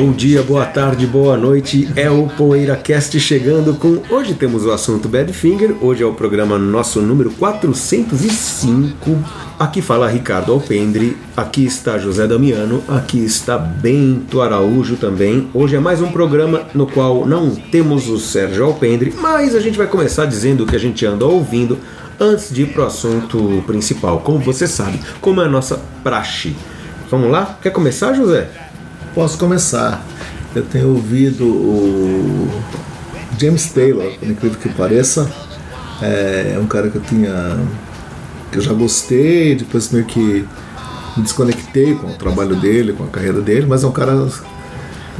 Bom dia, boa tarde, boa noite. É o PoeiraCast chegando com. Hoje temos o assunto Badfinger. Hoje é o programa nosso número 405. Aqui fala Ricardo Alpendre. Aqui está José Damiano. Aqui está Bento Araújo também. Hoje é mais um programa no qual não temos o Sérgio Alpendre, mas a gente vai começar dizendo o que a gente anda ouvindo antes de ir pro assunto principal. Como você sabe, como é a nossa praxe. Vamos lá? Quer começar, José? Posso começar. Eu tenho ouvido o James Taylor, por incrível que pareça. É um cara que eu tinha. que eu já gostei, depois meio que me desconectei com o trabalho dele, com a carreira dele, mas é um cara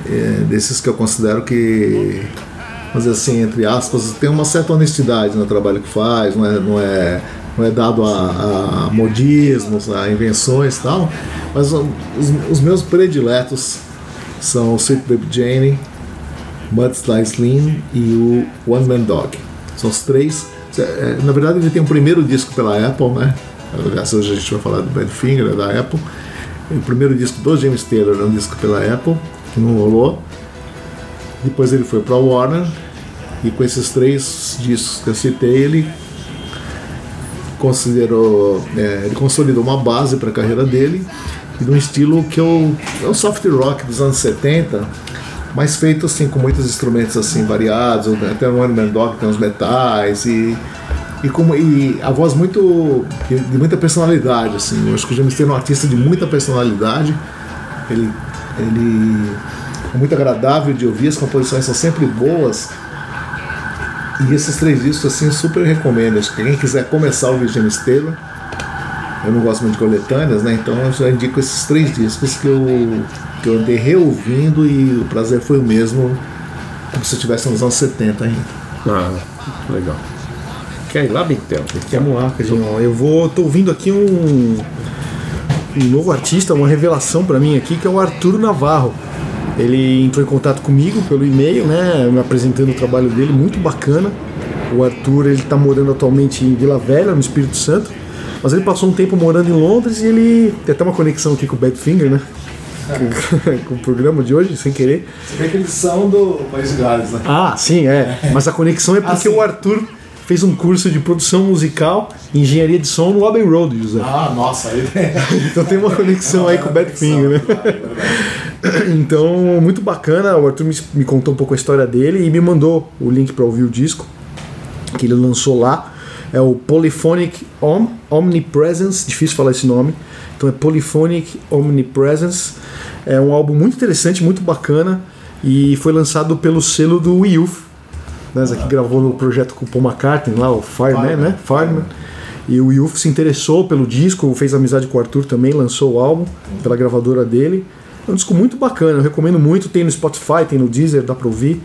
é, desses que eu considero que, dizer assim, entre aspas, tem uma certa honestidade no trabalho que faz, não é, não é, não é dado a, a modismos, a invenções e tal, mas os, os meus prediletos são Sweet Baby Jane, Mud Slice Slim e o One Man Dog. São os três. é, Na verdade, ele tem o primeiro disco pela Apple, né? Aliás, hoje a gente vai falar do Badfinger, é da Apple. O primeiro disco do James Taylor é um disco pela Apple, que não rolou. Depois ele foi para a Warner, e com esses três discos que eu citei, ele considerou, é, ele consolidou uma base para a carreira dele e num estilo que eu é o soft rock dos anos 70, mas feito assim com muitos instrumentos assim variados, até no One Dog tem uns metais e e, como, e a voz muito de, de muita personalidade assim. Eu acho que o James Taylor é um artista de muita personalidade. Ele ele é muito agradável de ouvir, as composições são sempre boas. E esses três discos assim eu super recomendo. Acho que quem quiser começar a ouvir James Taylor, eu não gosto muito de coletâneas, né? Então eu já indico esses três discos que eu, que eu andei reouvindo e o prazer foi o mesmo, como se eu estivesse nos anos 70 ainda. Ah, legal. Quer ir lá, Bentel? Vamos lá, Cadinho. Eu vou. tô ouvindo aqui um. Um novo artista, uma revelação pra mim aqui, que é o Arturo Navarro. Ele entrou em contato comigo pelo e-mail, né? Me apresentando o trabalho dele, muito bacana. O Arthur, ele tá morando atualmente em Vila Velha, no Espírito Santo. Mas ele passou um tempo morando em Londres e ele tem até uma conexão aqui com o Badfinger, né? com o programa de hoje, sem querer. Você vê que eles são do País de Gales, né? Ah, sim, é. Mas a conexão é porque sim. o Arthur fez um curso de produção musical e engenharia de som no Abbey Road, José. Ah, nossa, aí Então tem uma conexão aí com o Badfinger, né? Então, muito bacana. O Arthur me, me contou um pouco a história dele e me mandou o link para ouvir o disco que ele lançou lá. É o Polyphonic Om, Omnipresence, difícil falar esse nome. Então é Polyphonic Omnipresence. É um álbum muito interessante, muito bacana e foi lançado pelo selo do Youth, né, que gravou no projeto com o Paul McCartney lá, o Fireman, né? Fireman. E o Youth se interessou pelo disco, fez amizade com o Arthur também, lançou o álbum pela gravadora dele. É um disco muito bacana, eu recomendo muito. Tem no Spotify, tem no Deezer, dá pra ouvir.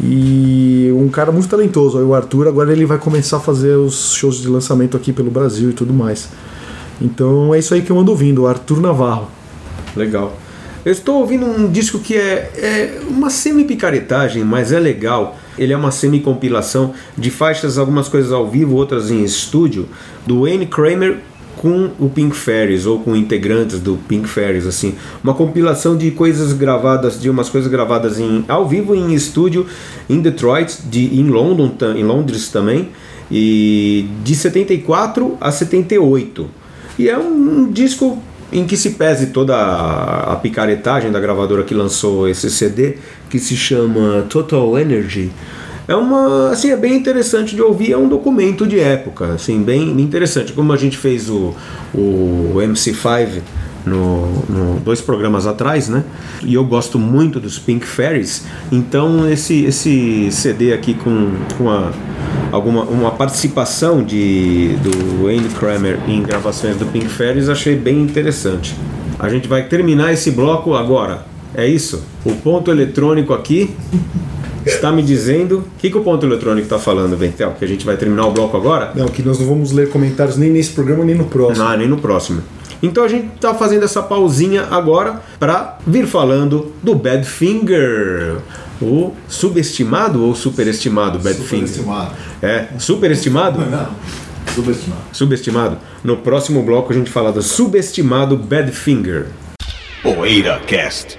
E um cara muito talentoso, o Arthur. Agora ele vai começar a fazer os shows de lançamento aqui pelo Brasil e tudo mais. Então é isso aí que eu ando ouvindo, o Arthur Navarro. Legal. Eu estou ouvindo um disco que é, é uma semi-picaretagem, mas é legal. Ele é uma semi-compilação de faixas, algumas coisas ao vivo, outras em estúdio, do Wayne Kramer com o Pink Fairies ou com integrantes do Pink Fairies assim, uma compilação de coisas gravadas, de umas coisas gravadas em ao vivo em estúdio em Detroit, de em London, em Londres também, e de 74 a 78. E é um, um disco em que se pese toda a, a picaretagem da gravadora que lançou esse CD, que se chama Total Energy. É uma, assim, é bem interessante de ouvir, é um documento de época, assim, bem interessante. Como a gente fez o, o MC5 no, no- dois programas atrás, né? E eu gosto muito dos Pink Fairies, então esse, esse CD aqui com, com a, alguma uma participação de, do Wayne Kramer em gravações do Pink Fairies achei bem interessante. A gente vai terminar esse bloco agora. É isso? O ponto eletrônico aqui está me dizendo. O que, que o ponto eletrônico está falando, Ventel? Que a gente vai terminar o bloco agora? Não, que nós não vamos ler comentários nem nesse programa nem no próximo. Não, nem no próximo. Então a gente tá fazendo essa pausinha agora para vir falando do Badfinger. O subestimado ou superestimado Badfinger? Superestimado. É, superestimado? Não, subestimado. Subestimado. No próximo bloco a gente fala do subestimado Badfinger. Poeira Cast.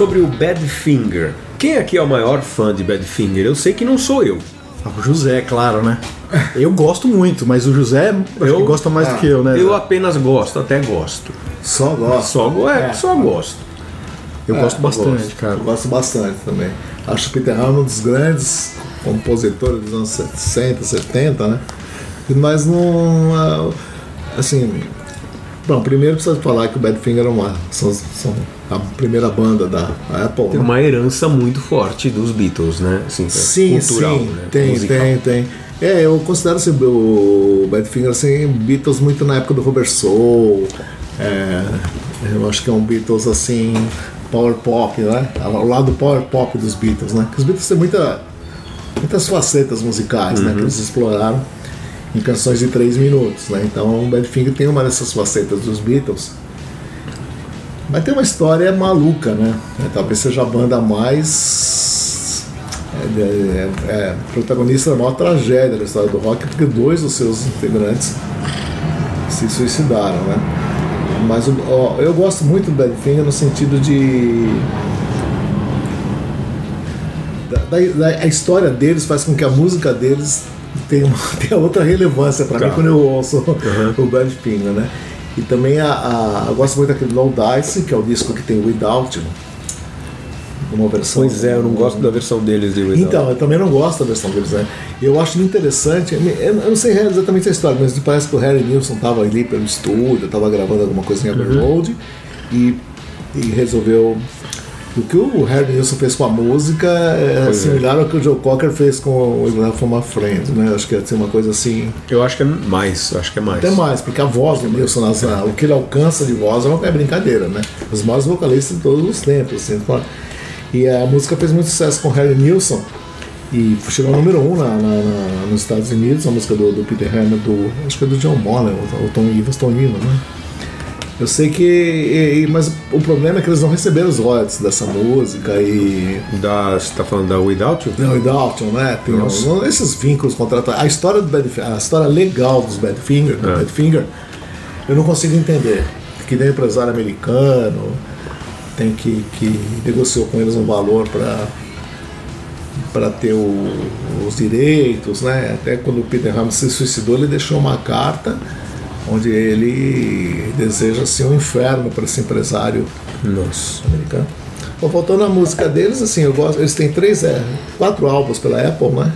Sobre o Badfinger. Quem aqui é o maior fã de Badfinger? Eu sei que não sou eu. Ah, O José, claro, né? Eu gosto muito, mas o José Eu- que gosta mais Ah, do que eu, né? Eu apenas gosto, até gosto. Só gosto. Só, go- é, só gosto. Eu É, gosto bastante, gosto. cara. Eu gosto bastante também. Acho o Peter Ham um dos grandes compositores dos anos 60, 70, né? Mas não. ah, Assim. Bom, primeiro precisa falar que o Badfinger é uma. São, são a primeira banda da Apple. Tem né? uma herança muito forte dos Beatles, né? Assim, Sim, cultural, sim, né? tem, Musical. tem, tem. É, eu considero assim, o Badfinger assim, Beatles muito na época do Robert Soul. É, eu acho que é um Beatles assim, power pop, né? O lado power pop dos Beatles, né? Porque os Beatles têm muita, muitas facetas musicais, né? Que eles exploraram em canções de três minutos, né? Então o Badfinger tem uma dessas facetas dos Beatles. Mas tem uma história maluca, né? É, talvez seja a banda mais é, é, é, protagonista da maior tragédia da história do rock, porque dois dos seus integrantes se suicidaram, né? Mas ó, eu gosto muito do Badfinger no sentido de da- da- a história deles faz com que a música deles tenha, uma, tenha outra relevância para Tá. mim quando eu ouço o Badfinger, né? E também a, a- eu gosto muito daquele No Dice, que é o disco que tem Without You, uma versão. Pois é, eu não gosto da versão deles de Without. Então, eu também não gosto da versão deles, né? Eu acho interessante, eu eu não sei exatamente a história, mas parece que o Harry Nilsson estava ali pelo estúdio, estava gravando alguma coisa em Abbey Road e, e resolveu. O que o Harry Nilsson fez com a música é Pois é. similar ao que o Joe Cocker fez com o Israel from a Friend, né? Acho que ia ser uma coisa assim. Eu acho que é mais, acho que é mais. Até mais, porque a voz do Nilson, nas- o que ele alcança de voz é uma é brincadeira, né? Os maiores vocalistas de todos os tempos. Assim, e a música fez muito sucesso com o Harry Nilsson e chegou ao número um na, na- na- nos Estados Unidos, a música do, do Peter Hammer, do, acho que é do John Bonham, o, o Tom Ivas, Tom Ivas, né? Eu sei que. e- mas o problema é que eles não receberam os royalties dessa música e. Da, você tá falando da Without You? Não, e Dalton, né? Tem alguns- esses vínculos contratuais. A história do Badfinger, a história legal dos Badfinger, do É. Badfinger, eu não consigo entender. Que nem empresário americano tem que, que negociou com eles um valor para para ter o- os direitos, né? Até quando o Peter Ham se suicidou, ele deixou uma carta onde ele deseja assim um inferno para esse empresário Nossa. americano. Bom, voltando à música deles, assim, eu gosto. Eles têm três, é, quatro álbuns pela Apple, né?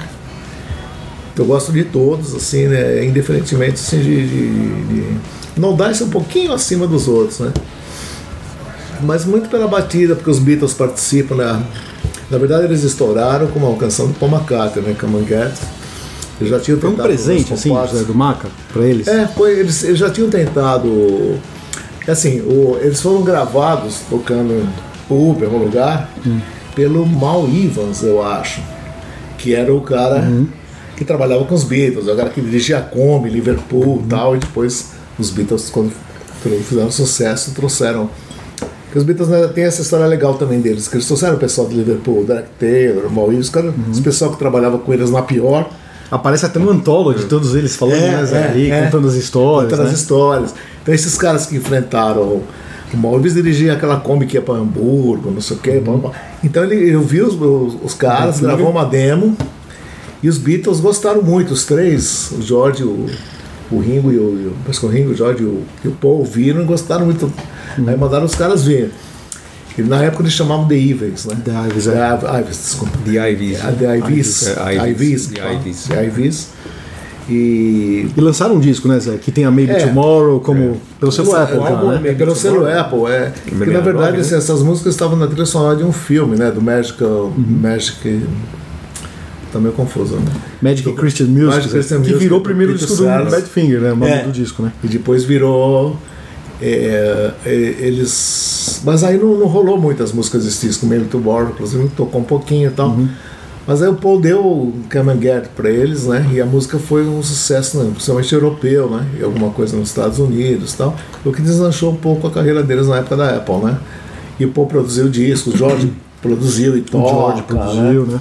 Eu gosto de todos, assim, né? Indiferentemente assim, de, de, de... Não dá isso um pouquinho acima dos outros, né? Mas muito pela batida, porque os Beatles participam, né? Na verdade, eles estouraram com uma canção do Paul McCartney, né? Come and Get. Eles já tinham Foi um presente, assim. José, do Maca, pra eles? É, foi, eles, eles já tinham tentado. Assim, o- eles foram gravados tocando Uber, algum lugar, pelo Mal Evans, eu acho. Que era o cara que trabalhava com os Beatles, o cara que dirigia a Kombi, Liverpool e tal, e depois os Beatles, quando fizeram sucesso, trouxeram. Porque os Beatles né, tem essa história legal também deles, que eles trouxeram o pessoal de Liverpool, o Derek Taylor, o Mal Evans, os, cara, os pessoal que trabalhava com eles na pior. Aparece até no Anthology de todos eles falando É, né, é, ali, é. contando as histórias. Contando né? as histórias. Então esses caras que enfrentaram o Malvis dirigia aquela Kombi que ia para Hamburgo, não sei o quê. pá. Então ele, eu vi os, os, os caras, gravou uma demo e os Beatles gostaram muito, os três, o George, o, o Ringo e o, o, o Ringo, o George e o, e o Paul ouviram e gostaram muito. Aí mandaram os caras ver. Na época eles chamavam The Evils, né? The Ivies, é. The Ivies, desculpa. The Ivies. Ah, The Ivies. É. The. Ivies. The Ivies. E E lançaram um disco, né, Zé? Que tem a Maybe É. Tomorrow como pelo selo Apple, álbum né? é pelo selo Apple, é. Que na 69, verdade né? assim, essas músicas estavam na trilha sonora de um filme, né? Do Magical. Magic. Tá meio confuso, né? Magic Christian Music, Magic Christian que Music, virou o do primeiro disco do. Badfinger, né? O nome É. do disco, né? E depois virou. É, é, eles. Mas aí não, não rolou muitas músicas desse disco, Maybe to Borrow, inclusive tocou um pouquinho e tal. Uhum. Mas aí o Paul deu o Come and Get pra eles, né? E a música foi um sucesso, né, principalmente europeu, né? E alguma coisa nos Estados Unidos e tal. O que deslanchou um pouco a carreira deles na época da Apple, né? E o Paul produziu o disco, o George produziu e O toca, George produziu, né?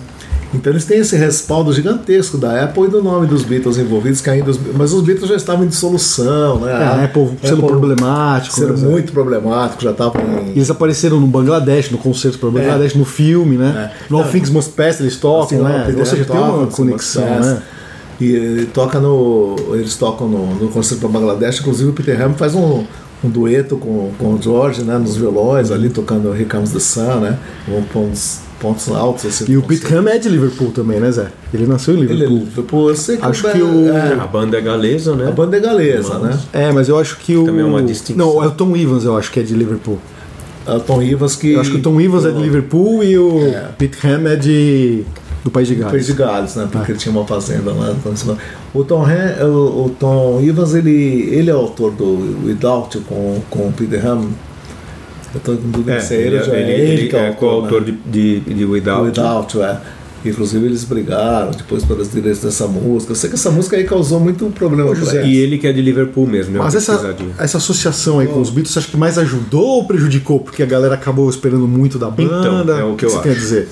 Então eles têm esse respaldo gigantesco da Apple e do nome dos Beatles envolvidos, que ainda os, mas os Beatles já estavam em dissolução, né? É, a Apple sendo problemático, sendo né, muito problemático, já estavam em eles apareceram no Bangladesh, no concerto para Bangladesh, no filme, né? É. No All. Things Must Pass eles tocam, Assim, né? não, Ou seja, tem uma conexão, né? E toca no. Eles tocam no, no concerto para Bangladesh, inclusive o Peter Ham faz um, um dueto com, com o George, né? Nos violões ali, tocando Here Comes the Sun, né? Um pontos, altos assim. E o do Pete. Ham é de Liverpool também, né, Zé? Ele nasceu em Ele é Liverpool. Liverpool, eu sei que Acho o- que o- é, A banda é galesa, né? a banda é galesa, né? É, mas eu acho que o. Também é uma distinção. Não, é o Tom Evans, eu acho que é de Liverpool. É o Tom Ivas que. Eu acho que o Tom Evans é de Liverpool e o É. Pete Ham é de. do País de País Gales. de Gales, né? Ah. Porque ele tinha uma fazenda lá. O Tom, Han- o, o Tom Evans, ele, ele é o autor do Without com, com o Peter Ham. Eu tô com dúvida É, se é ele, ou já é ele, ele, ele que é o é coautor né? de, de, de Without. Without You, é. Inclusive eles brigaram depois pelos direitos dessa música. Eu sei que essa música aí causou muito problema eles. E ele que é de Liverpool mesmo, né? Mas essa, essa associação aí com os Beatles, você acha que mais ajudou ou prejudicou? Porque a galera acabou esperando muito da banda. Então, é o que eu você acho. tem a dizer?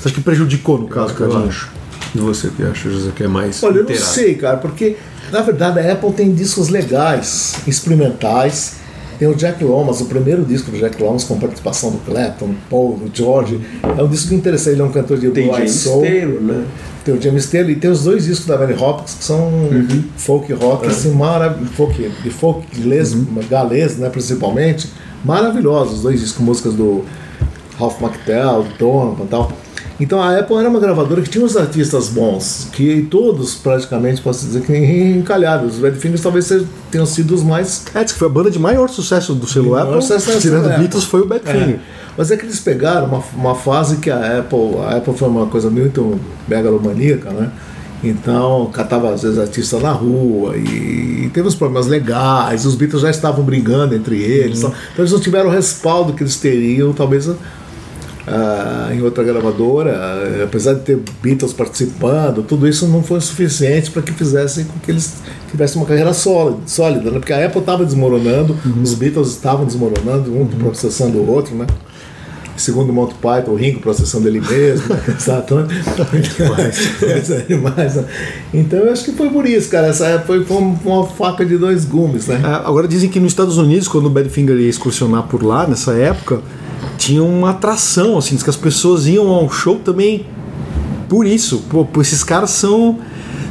Você acha que prejudicou no caso, que eu acho. E você que acha, José, que é mais Olha, eu não sei, cara, porque na verdade a Apple tem discos legais, experimentais. Tem o Jack Lomas, o primeiro disco do Jack Lomas com participação do Clapton, Paul, do George. É um disco que interessa, ele é um cantor de Tem James soul. Taylor, né? Tem o James Taylor e tem os dois discos da Mary Hopkins que são Uhum. folk rock, assim, maravilhosos, folk, de folk galês, Uhum. galês, né, principalmente. Maravilhosos, os dois discos, músicas do Ralph McTell, do Donovan e tal. Então a Apple era uma gravadora que tinha uns artistas bons, que todos praticamente, posso dizer que encalhados. Os Badfingers talvez sejam- tenham sido os mais É, que foi a banda de maior sucesso do selo Apple, sucesso do tirando Apple. Beatles, foi o Badfinger. É. Mas é que eles pegaram uma, uma fase que a Apple, a Apple foi uma coisa muito megalomaníaca, né? Então, catava às vezes artistas na rua e, e teve uns problemas legais, os Beatles já estavam brigando entre eles. tal. Então eles não tiveram o respaldo que eles teriam, talvez ah, em outra gravadora, ah, apesar de ter Beatles participando, tudo isso não foi suficiente para que fizessem com que eles tivessem uma carreira sólida, sólida né? porque a Apple estava desmoronando, os Beatles estavam desmoronando, um processando o outro, né? Segundo o Monty Python, o Ringo processando ele mesmo, né? Exato, né? Demais, né? Então eu acho que foi por isso, cara. Essa foi foi uma faca de dois gumes, né? É, agora dizem que nos Estados Unidos, quando o Badfinger ia excursionar por lá, nessa época, tinha uma atração, assim, que as pessoas iam ao show também por isso. Pô, esses caras são,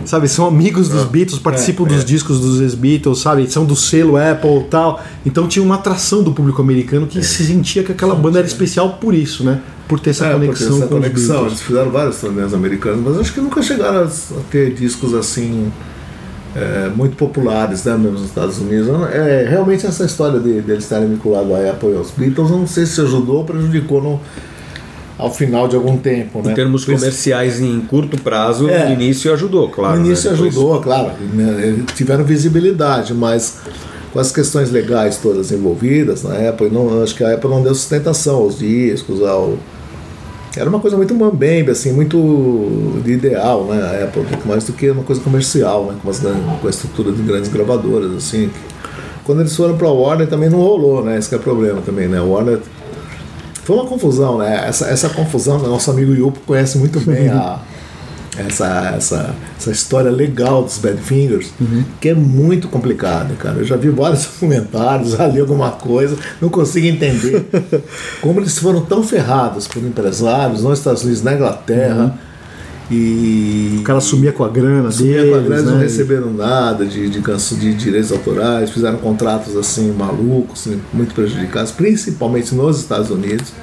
sabe, são amigos dos Beatles, participam dos discos dos ex-Beatles, sabe, são do selo Apple e tal. Então tinha uma atração do público americano que se sentia que aquela banda era especial por isso, né? Por ter essa É, conexão essa com os conexão, Beatles. eles fizeram vários torneios americanos, mas acho que nunca chegaram a ter discos assim é, muito populares, né, mesmo nos Estados Unidos. Eu não- É, realmente essa história de, deles estarem vinculados à Apple e aos Beatles, não sei se ajudou ou prejudicou no, ao final de algum tempo, né? Em termos comerciais, em curto prazo, É. no início ajudou, claro. no início né? Depois- ajudou, claro, né, tiveram visibilidade, mas com as questões legais todas envolvidas na Apple, não, acho que a Apple não deu sustentação aos discos, ao. Era uma coisa muito mambembe, assim, muito de ideal, né? A Apple, mais do que uma coisa comercial, né? Com, as, com a estrutura de grandes gravadoras, assim. Quando eles foram para a Warner também não rolou, né? Esse que é o problema também, né? A Warner foi uma confusão, né? Essa, essa confusão, nosso amigo Yupo conhece muito bem a, essa, essa, essa história legal dos Badfingers, que é muito complicada, cara. Eu já vi vários documentários, já li alguma coisa, não consigo entender como eles foram tão ferrados por empresários nos Estados Unidos, na Inglaterra. E O cara sumia com a grana Sumia deles, com a grana, né? não receberam nada de, de, de direitos autorais, fizeram contratos assim malucos, assim, muito prejudicados, principalmente nos Estados Unidos.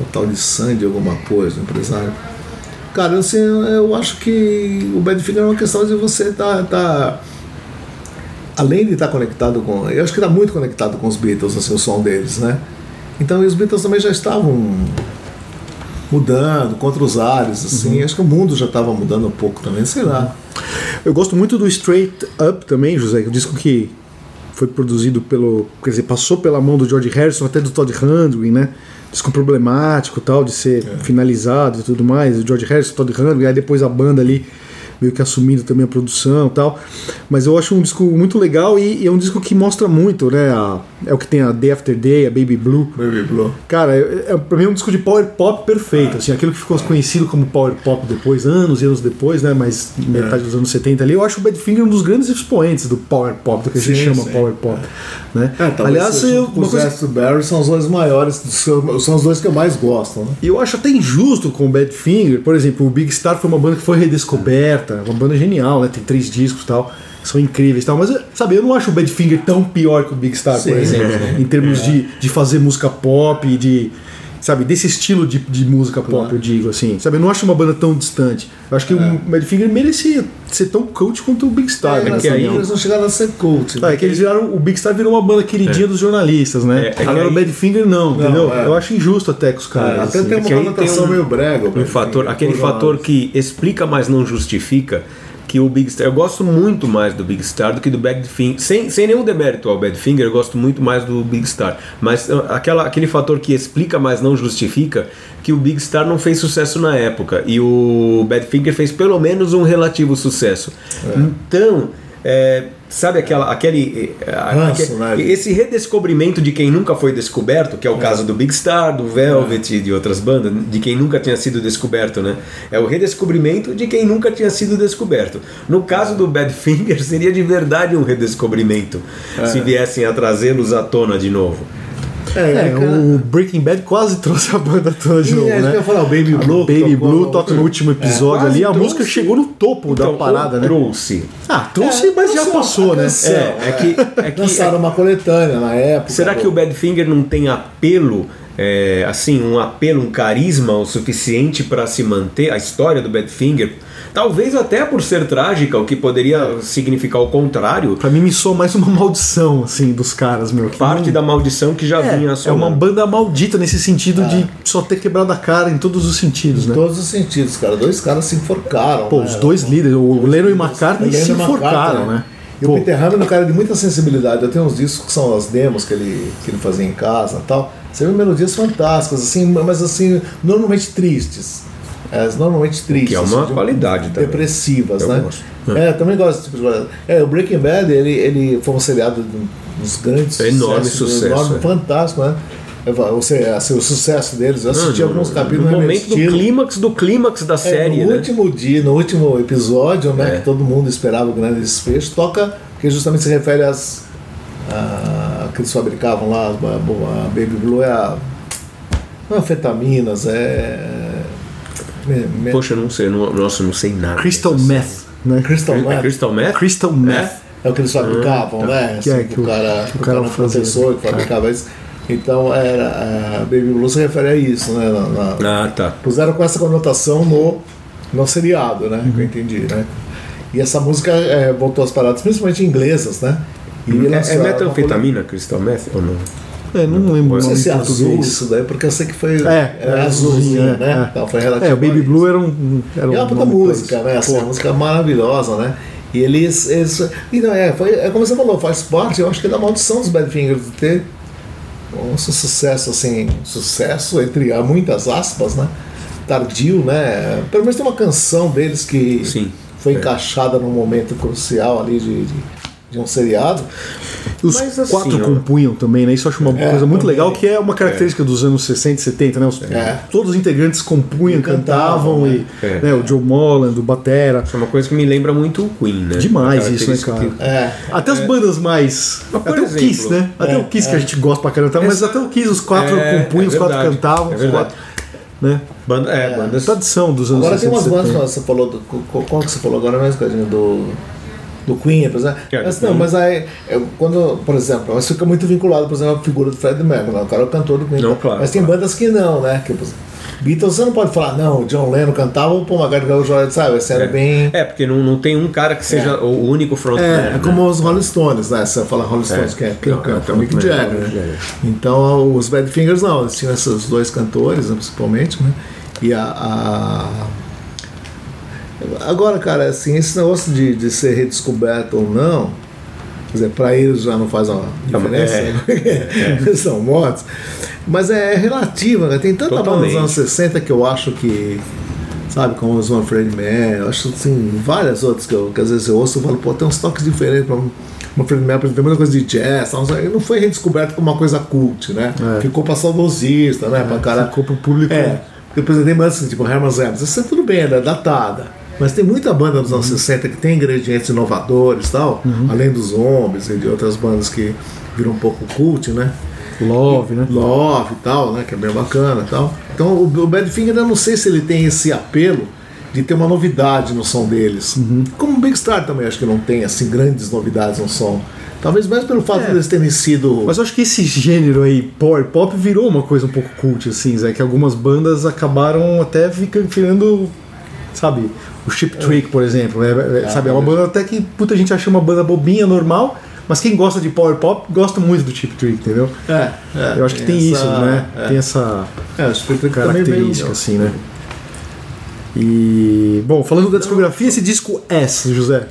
O tal de Sandy alguma coisa, empresário. Cara, assim, eu acho que o Badfinger é uma questão de você tá, tá além de estar conectado com, eu acho que está muito conectado com os Beatles, assim, o som deles, né? Então, e os Beatles também já estavam mudando contra os ares, assim. Acho que o mundo já estava mudando um pouco também, sei lá. Eu gosto muito do Straight Up também, José, que é um disco que foi produzido pelo. Quer dizer, passou pela mão do George Harrison, até do Todd Rundgren, né? Disco problemático tal, de ser finalizado e tudo mais. O George Harrison, Todd Rundgren, aí depois a banda ali meio que assumindo também a produção e tal. Mas eu acho um disco muito legal e, e é um disco que mostra muito, né? a- é o que tem a Day After Day, a Baby Blue. Baby Blue. Cara, é, é, pra mim é um disco de power pop perfeito, assim, aquilo que ficou conhecido como power pop depois, anos e anos depois, né, mas metade dos anos 70 ali, eu acho o Badfinger um dos grandes expoentes do power pop, do que a gente Sim, chama sim. power pop, né? É, Aliás, eu, uma os coisa, Astro Barry são os dois maiores, são os dois que eu mais gosto, né? e eu acho até injusto com o Badfinger, por exemplo, o Big Star foi uma banda que foi redescoberta, uma banda genial, né, tem três discos e tal, são incríveis e tal, mas, sabe, eu não acho o Badfinger tão pior que o Big Star, Sim, por exemplo, sim. em termos de, de fazer música pop, de sabe, desse estilo de, de música pop, eu digo assim. Sabe, eu não acho uma banda tão distante. Eu acho que o Badfinger merecia ser tão cult quanto o Big Star, É, né? mas que aí- eles não chegaram a ser cult. Ah, né? é que eles viraram. O Big Star virou uma banda queridinha dos jornalistas, né? É, é Agora aí- o Badfinger não, entendeu? é. Eu acho injusto até com os caras. É, até assim. tem uma conotação tem um- meio brega. Um fator, aquele fator que explica, mas não justifica, que o Big Star. Eu gosto muito mais do Big Star do que do Badfinger. Sem, sem nenhum demérito ao Badfinger, eu gosto muito mais do Big Star. Mas uh, aquela, aquele fator que explica, mas não justifica, que o Big Star não fez sucesso na época. E o Badfinger fez pelo menos um relativo sucesso. Então. É, sabe aquela, aquele, é, Ranço, aquele- né? esse redescobrimento de quem nunca foi descoberto, que é o caso do Big Star, do Velvet e de outras bandas, de quem nunca tinha sido descoberto, né? É o redescobrimento de quem nunca tinha sido descoberto. No caso do Badfinger, seria de verdade um redescobrimento se viessem a trazê-los à tona de novo. É, É, o Breaking Bad quase trouxe a banda toda de E novo, é né? eu ia falar, o Baby A Blue Baby Blue toca no último episódio quase ali, a trouxe- música chegou no topo da Então, parada, ou né? trouxe. Ah, trouxe, É, mas já passou, uma né? É, é que- é que- lançaram uma coletânea na época. Será que o Badfinger não tem apelo, é, assim, um apelo, um carisma o suficiente para se manter a história do Badfinger? Talvez até por ser trágica, o que poderia significar o contrário, Pra mim me soa mais uma maldição, assim, dos caras, meu. parte não- da maldição que já vinha É, é uma banda maldita nesse sentido de só ter quebrado a cara em todos os sentidos, Em né? todos os sentidos, cara. Dois caras se enforcaram. Pô, né? os dois líderes, o Lennon e o McCartney se e enforcaram, né? E o Pô, Peter Hammond é um cara de muita sensibilidade. Eu tenho uns discos que são as demos que ele, que ele fazia em casa e tal. Você vê melodias fantásticas, assim, mas assim, normalmente tristes. É, normalmente tristes. que é uma assim, de- qualidade também. Depressivas, Eu né? gosto. É, eu também gosto desse tipo de coisa. É, o Breaking Bad, ele, ele foi um seriado de- dos grandes Enorme sucessos, sucesso, enorme, é. fantástico, né? Ou seja, assim, o sucesso deles, eu assisti Não, alguns capítulos No momento do estilo. clímax do clímax da É, série, no né? último dia, no último episódio, né, É. que todo mundo esperava o grande desfecho, toca, que justamente se refere às a, que eles fabricavam lá, a, Baby Blue é a não é anfetaminas, é me- me- Poxa, eu não sei, não, nossa, não sei nada. Crystal Meth, né? Crystal série. É Meth. Crystal Meth? Crystal Meth. É o que eles fabricavam, né? Que é, Assim, que o o- cara, que o o cara cara um fazia. professor que fabricava isso. Então era a Baby Blue se refere a isso, né? na- na- Ah, tá. puseram com essa conotação no, no seriado, né? Que eu entendi, né? E essa música é, voltou às paradas, principalmente inglesas, né? E É, é metanfetamina, Crystal Meth ou não? É, não lembro Não sei se é azul isso daí, porque eu sei que foi É, é azulzinho, azulzinho, né? é. Então foi relativo É, o Baby. Blue era um. Era é um uma puta música, né? Assim, uma música maravilhosa, né? E eles. eles e não, é, foi, é como você falou, faz parte, eu acho que é da maldição dos Badfingers de ter um su- sucesso, assim, sucesso entre há muitas aspas, né? Tardio, né? Pelo menos tem uma canção deles que Sim. foi É. encaixada num momento crucial ali de, de, de um seriado. Os Mas assim, quatro ó. compunham também, né? Isso eu acho uma É, coisa muito também. legal, que é uma característica dos anos 60 e 70, né? Os- É. Todos os integrantes compunham, E cantavam, cantavam, né? e É. né, o Joe Molland, o Batera. Isso é uma coisa que me lembra muito o Queen, né? Demais isso, né, cara? É. Até as bandas mais. Mas, por Até o exemplo, Kiss, né? Até é, o Kiss que é. a gente gosta pra caramba, mas Essa- até o Kiss, os quatro É, compunham, é os quatro cantavam. é os verdade. quatro- né? Banda, é, bandas. Tradição dos anos Agora tem 60 umas bandas, 70. você falou, do, qual, qual que você falou agora mesmo, Cadinho? Do, do Queen, por exemplo. É, Mas não, mas aí, eu, quando, por exemplo, mas fica muito vinculado, por exemplo, à figura do Fred Mercury, né? o cara é o cantor do Queen. Não, claro, mas tem claro. bandas que não, né? Que, por exemplo, Beatles você não pode falar, não, o John Lennon cantava, o Paul McCartney cantava sabe? Esse era É. bem... É, porque não, não tem um cara que seja o único frontman. É, né? é como os Rolling Stones, né? Você fala Rolling Stones, É. que é, que é, Não, que é até o Mick Jagger, né? Então os Badfingers não, eles tinham esses dois cantores, né, principalmente, né? E a, a- Agora, cara, assim, esse negócio de, de ser redescoberto ou não, quer dizer, pra eles já não faz uma diferença, É. né? eles são mortos. Mas é relativa, né? Tem tanta banda Totalmente. dos anos 60 que eu acho que sabe, como os One Fred Man, eu acho assim, várias outras que, eu, que às vezes eu ouço e falo, pô, tem uns toques diferentes pra uma Fred Man, por exemplo, tem muita coisa de jazz, não foi redescoberto como uma coisa cult, né? É. Ficou pra saudosista, né? pra cara. Ficou pro público. É, depois tem bandas assim, tipo Herman's Hermes, isso é tudo bem, ela é datada. Mas tem muita banda dos anos 60 que tem ingredientes inovadores e tal, além dos Zombies e de outras bandas que viram um pouco cult, né? Love, né? Love e tal, né? Que é bem bacana e tal. Então o, o Badfinger eu não sei se ele tem esse apelo de ter uma novidade no som deles. Como o Big Star também acho que não tem assim grandes novidades no som. Talvez mais pelo fato É. de eles terem sido. Mas eu acho que esse gênero aí, power pop, virou uma coisa um pouco cult, assim, Zé, que algumas bandas acabaram até ficando sabe, o Chip Trick, por exemplo, né? Ah, sabe, é uma banda até que puta gente acha uma banda bobinha, normal, mas quem gosta de power pop gosta muito do Chip Trick, entendeu? É, é, Eu acho que tem essa- isso, né? É, Tem essa é, também característica, assim, né? E, bom, falando da discografia, esse disco S, José.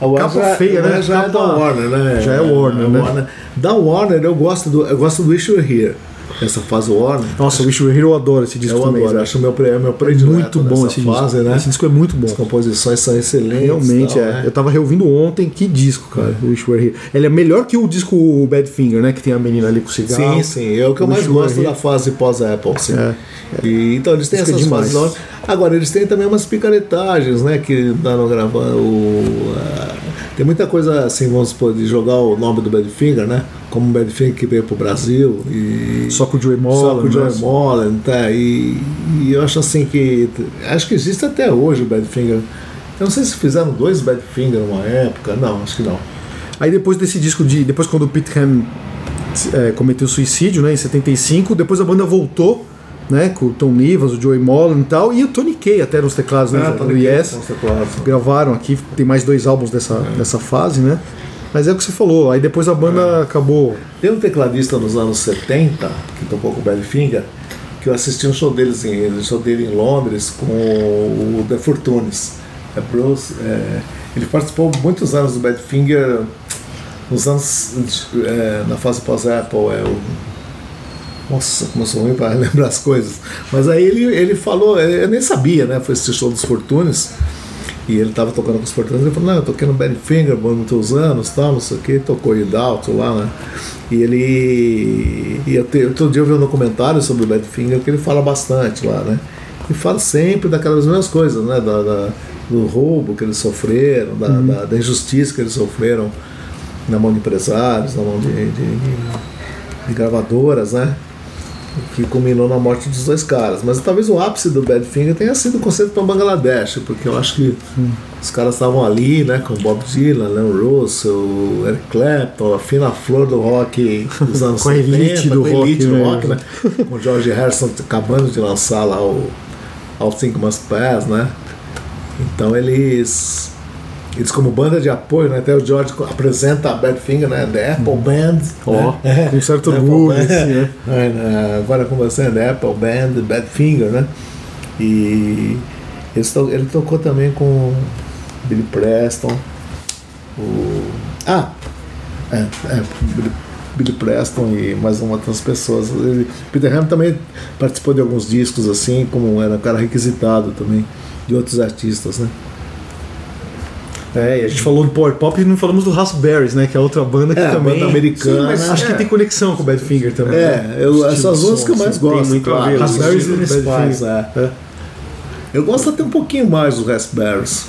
A Warner Capa já- feia, né? Já é da Capa- Warner, né? já é Warner, né? Da Warner eu gosto do, eu gosto do Were Here. Essa fase Warner. Nossa, o Wish eu adoro esse disco eu também. adoro, Zé. acho meu, pre- é meu predileto muito bom esse fase, disco. né? Esse disco é muito bom. As composições são excelentes. Realmente tal, é. né? Eu tava reouvindo ontem, que disco, cara, o Wish Were Here. Ele é melhor que o disco Badfinger, né? Que tem a menina ali com o cigarro. Sim, sim, é o que eu mais gosto Here. da fase pós-Apple, sim. É, E, então eles têm que é essas fases. Agora, eles têm também umas picaretagens, né? Que andaram gravando. o- a- tem muita coisa assim, vamos supor, de jogar o nome do Badfinger, né? Como o Badfinger que veio pro Brasil. E, Só com o Joey só Moller. com o Joey né? Mullen, tá? E, e eu acho assim que. Acho que existe até hoje o Badfinger. Eu não sei se fizeram dois Badfinger numa época. Não, acho que não. Aí depois desse disco de. Depois quando o Pete Ham é, cometeu suicídio, né? Em 75, depois a banda voltou, né? Com o Tom Nivas, o Joey Mullen e tal, e o Tony Kay até nos teclados, né? Ah, do Kay, Yes. teclados. Gravaram aqui, tem mais dois álbuns dessa, dessa fase, né? Mas é o que você falou, aí depois a banda acabou. Tem um tecladista nos anos 70 que tocou com o Badfinger que eu assisti um show deles em, um show dele em Londres com o The Fortunes. É Bruce, é, ele participou muitos anos do Badfinger nos anos é, na fase pós-Apple é o nossa, como eu sou ruim para lembrar as coisas. Mas aí ele, ele falou, eu nem sabia, né? Foi esse show dos Fortunes. E ele tava tocando com os Fortunes. Ele falou: Não, eu toquei no Badfinger por muitos anos, tal, não sei o que. Tocou Hidalgo lá, né? E ele. E eu te, outro dia eu vi um documentário sobre o Badfinger que ele fala bastante lá, né? E fala sempre daquelas mesmas coisas, né? Da, da- do roubo que eles sofreram, da, da, da injustiça que eles sofreram na mão de empresários, na mão de- de- de gravadoras, né? Que culminou na morte dos dois caras. Mas talvez o ápice do Badfinger tenha sido o concerto para Bangladesh, porque eu acho que os caras estavam ali, né, com Bob Dylan, Leon Russell, Eric Clapton, a fina flor do rock dos anos Com a elite do com rock, elite do né? rock, né? com o George Harrison acabando de lançar lá o All Think Must Pass, né? Então eles eles como banda de apoio, né? Até o George apresenta a Badfinger, né? The Apple Band. Ó, né? com certo The orgulho, assim, né? Né, agora com você, né? Apple Band, Badfinger, né? E to- ele tocou também com Billy Preston, o. Ah! É, é Billy, Billy Preston e mais uma outras pessoas. Ele, Peter Ham também participou de alguns discos assim, como era um cara requisitado também, de outros artistas, né? É, e a gente falou do Power Pop e não falamos do Raspberries, né? Que é outra banda que É, também. banda americana. Sim, mas acho que É. tem conexão com o Badfinger também. É, né? eu, essas de duas que eu mais gosto. muito a ver, claro. os Raspberries Os e Badfinger. é. É. Eu gosto até um pouquinho mais do Raspberries.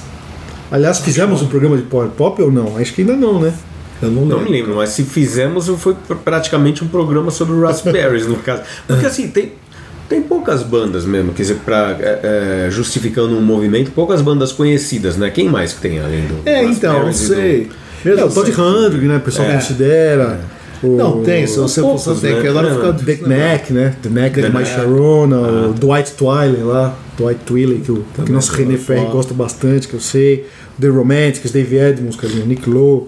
Aliás, fizemos um programa de Power Pop ou não? Acho que ainda não, né? Eu não Não me lembro, mas se fizemos, foi pr- praticamente um programa sobre o Raspberries, no caso. Porque assim, tem. Tem poucas bandas mesmo, quer dizer, pra, é, é, justificando um movimento, poucas bandas conhecidas, né? Quem mais que tem além do. É, então, não e do- sei. É, o Todd Hundred, né? O pessoal É. considera. O Não, tem, se você poucos, for tem né? que agora É, fica lembrar. Knack, né? The Knack, The My Knack. Sharona, o Dwight Twiley lá, Dwight Twiley, que o que nosso é René. Ferri gosta bastante, que eu sei. The Romantics, Dave Edmonds, é Nick Lowe.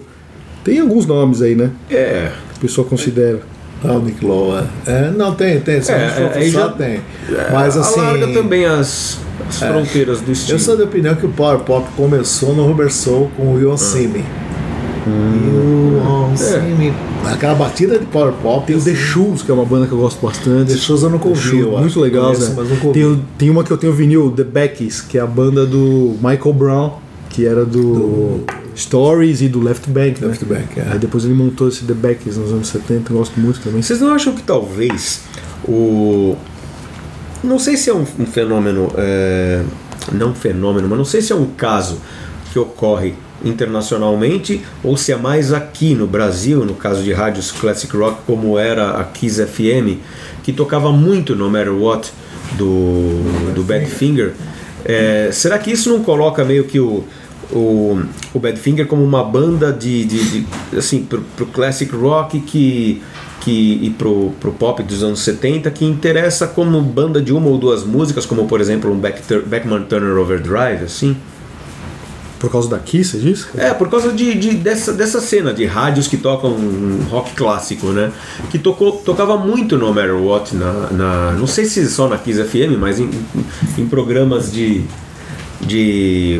Tem alguns nomes aí, né? É, Que o pessoal considera. Ah, o Nick Lowe, é. É, não, tem, tem. Se É, aí fuçar, já- tem. Mas assim. alarga também as, as fronteiras do estilo. Eu sou da opinião que o Power Pop começou no Rubber Soul com o Ion Simi. Ion Simi. Aquela batida de Power Pop. Tem o The assim, Shoes, que é uma banda que eu gosto bastante. The Shoes eu nunca ouvi, eu acho. muito legal, Conheço, né? Tem, o- tem uma que eu tenho vinil, The Beckies, que é a banda do Michael Brown, que era do, Stories e do Left Bank, né? Left Bank, é. Aí depois ele montou esse The Beckies nos anos 70, eu gosto muito também. Vocês não acham que talvez o. Não sei se é um, um fenômeno. é, Não fenômeno, mas não sei se é um caso que ocorre internacionalmente ou se é mais aqui no Brasil, no caso de rádios classic rock, como era a Kiss FM, que tocava muito no Matter What do, do Badfinger. É, será que isso não coloca meio que o, o, o Badfinger como uma banda de, de, de assim pro, pro classic rock que que e pro, pro pop dos anos 70 que interessa como banda de uma ou duas músicas, como por exemplo um Beck, Beckman Turner Overdrive, assim? Por causa da Kiss, você diz? É, por causa de, de- dessa, dessa cena de rádios que tocam rock clássico, né? Que tocou, tocava muito no Matter What, na, na- não sei se só na Kiss FM, mas em- em programas de, de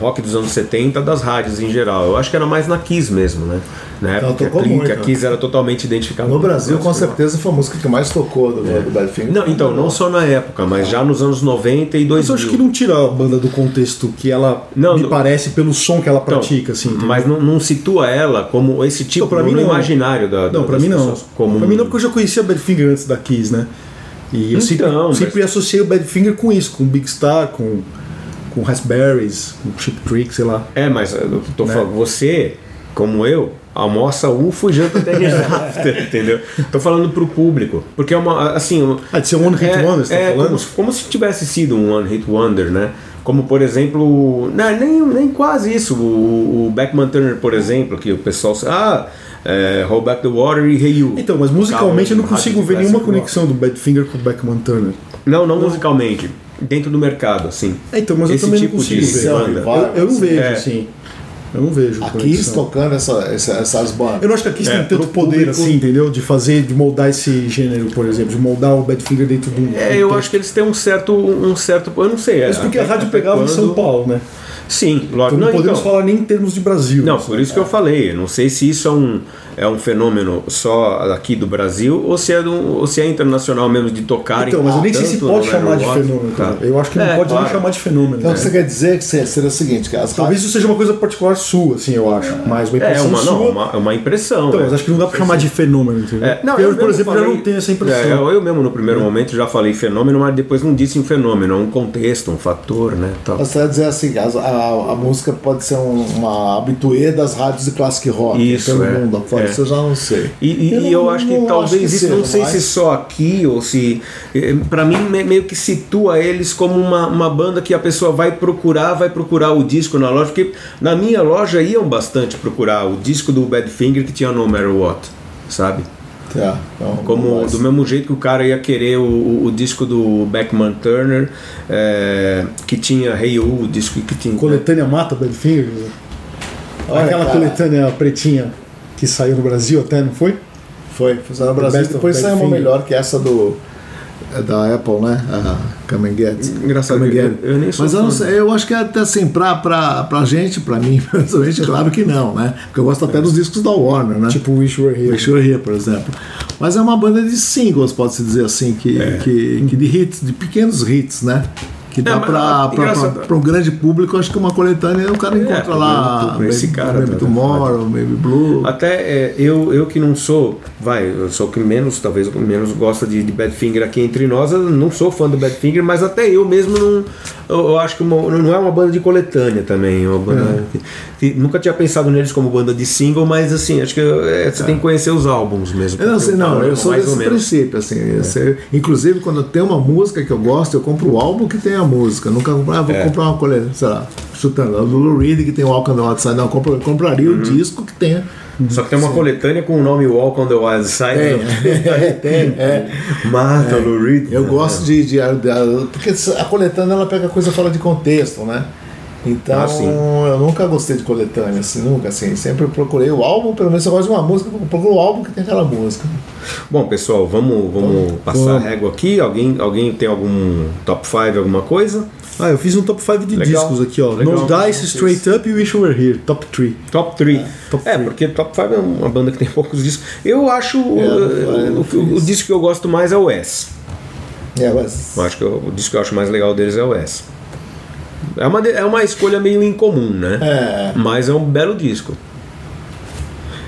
rock dos anos 70 das rádios em geral. Eu acho que era mais na Kiss mesmo, né? Na época que a, tocou Cli- muito, a né? Kiss era totalmente identificada No Brasil, com rock. certeza, foi a música que mais tocou do, Badfinger. Não, então, não só na época, mas já nos anos 90 e 2000. Mas eu acho que não tira a banda do contexto que ela Não, me não- parece pelo som que ela Então, pratica, assim. entendeu? Mas não, não situa ela como esse tipo Então, pra no mim não. imaginário da, Não, da- pra das mim não. Como Pra mim não, porque eu já conhecia Badfinger antes da Kiss, né? E eu sempre, Então, mas- sempre associei o Badfinger com isso, com Big Star, com, com Raspberries, com Chip Trick, sei lá. É, mas eu tô Né? falando, você, como eu, almoça UFO e janta Terry After, entendeu? Tô falando pro público. Porque é uma, assim... Ah, de ser um One Hit é, Wonder, você tá é falando? Como, se- como se tivesse sido um One Hit Wonder, né? Como, por exemplo... Não, nem, nem quase isso. O, o Beckman Turner, por exemplo, que o pessoal... Ah, é, Hold Back the Water e Hey You. Então, mas musicalmente eu não consigo ver nenhuma conexão do Badfinger com o Beckman Turner. Não, não musicalmente. Dentro do mercado, assim. É, então, mas eu Esse também tipo não consigo de ver. banda. Eu, eu não vejo, É. assim. Eu não vejo. A. Kiss tocando essa, essa- essas bandas. Eu não acho que a Kiss É, tem tanto poder público- assim, entendeu? De fazer, de moldar esse gênero, por exemplo, de moldar o Badfinger dentro de um. É, eu acho que eles têm um certo, um certo, eu não sei. Mas porque até- a rádio pegava em São quando- Paulo, né? Sim, Então lógico. não, Não, podemos então, falar nem em termos de Brasil. não, por isso que eu falei. eu Não sei se isso é um, é um fenômeno só aqui do Brasil ou se é, do, ou se é internacional mesmo de tocar. Então, mas eu nem sei se pode chamar de fenômeno. Tá. Eu acho que não É, pode claro. nem chamar de fenômeno. Então, né? o que você quer dizer que se- seria o seguinte, que as Talvez rádios- isso seja uma coisa particular sua, assim, eu acho. Mas uma É impressão uma, sua. não, uma, é uma impressão. Então, né? mas acho que não dá pra chamar de fenômeno, entendeu? É, não, eu, eu por mesmo exemplo, já falei- não tenho essa impressão. É, eu, mesmo no primeiro momento já falei fenômeno, mas depois não disse um fenômeno, é um contexto, um fator, né? Tal. Você vai dizer assim, as- a, a música pode ser um- uma habituê das rádios de classic rock Isso, pelo é. mundo afora, É. isso eu já não sei. E, e- Eu e não- eu acho que não talvez acho que isso, não sei mas- se só aqui ou se. eh, Pra mim, me- meio que situa eles como uma, uma banda que a pessoa vai procurar, vai procurar o disco na loja, porque na minha loja iam bastante procurar o disco do Badfinger que tinha No Matter What, sabe? Tá, então, Como do mesmo jeito que o cara ia querer o, o- o disco do Beckman Turner, eh, que tinha Hey You, o disco que tinha. Coletânea Mata Badfinger. Olha, Aquela cara. coletânea pretinha que saiu no Brasil até, não foi? Foi, foi no Brasil. Best Depois saiu uma melhor que essa do é da Apple, né? A Come and Get. Engraçado, Come and eu- Get. eu nem sou Mas eu, não sei, eu acho que até assim, pra, pra, pra gente, pra mim, pessoalmente, claro que não, né? Porque eu gosto até dos discos da Warner, né? Tipo Wish Were Here. Wish Were Here, por exemplo. Mas é uma banda de singles, pode-se dizer assim, que, É. que, que de hits, de pequenos hits, né? Que dá engraçado. pra, pra um grande público, acho que uma coletânea o cara encontra pro lá esse cara Maybe da- da Tomorrow, Maybe Blue. Até é, eu, eu que não sou vai, eu sou o que menos, talvez o que menos gosta de, de Badfinger aqui entre nós. Eu não sou fã do Badfinger, mas até eu mesmo não. Eu, acho que uma- não é uma banda de coletânea também. é Uma banda que- que nunca tinha pensado neles como banda de single, mas assim, acho que é, você tem que conhecer os álbuns mesmo. Eu não sei, não, eu sou desse princípio, assim. você- inclusive, quando tem uma música que eu gosto, eu compro o álbum que tem a música. Nunca ah, vou É. comprar uma coleção, sei lá, chutando, do Lou Reed que tem o Walk on the Outside. Não, eu compro- eu compraria Uhum. o disco que tenha. Só que tem uma coletânea com o nome Walk on the Wild Side. Tem, é. Mata, Lou Reed. Eu gosto de, de- de- Porque a coletânea ela pega coisa fora de contexto, né? Então Ah, sim. eu nunca gostei de coletânea, assim, nunca, assim. Sempre procurei o álbum, pelo menos eu gosto de uma música, procuro o álbum que tem aquela música. Bom, pessoal, vamos, vamos passar a vamos. régua aqui. Alguém, alguém tem algum top 5, alguma coisa? Ah, eu fiz um top 5 de Legal. discos aqui, ó. Legal. No Dice, Straight Up e Wish You Were Here. Top 3. Top 3. top é, porque Top 5 é uma banda que tem poucos discos. Eu acho. É, não o, o, o disco que eu gosto mais é o S. É, mas... Eu acho que eu- o disco que eu acho mais legal deles é o S. É uma, é uma escolha meio incomum, né? É. Mas é um belo disco.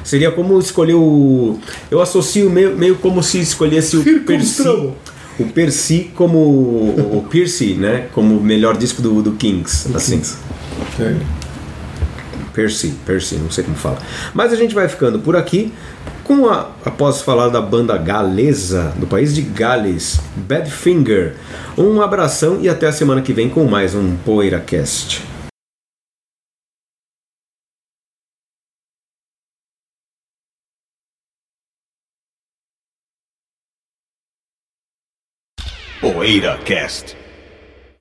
Seria como escolher o. Eu associo meio, meio como se escolhesse o Percy. O Percy como. O Percy, né? Como o melhor disco do, do Kings. assim. Tem. Percy, Percy, não sei como fala. Mas a gente vai ficando por aqui. Com a, após falar da banda galesa do país de Gales, Badfinger. Um abração e até a semana que vem com mais um PoeiraCast. PoeiraCast.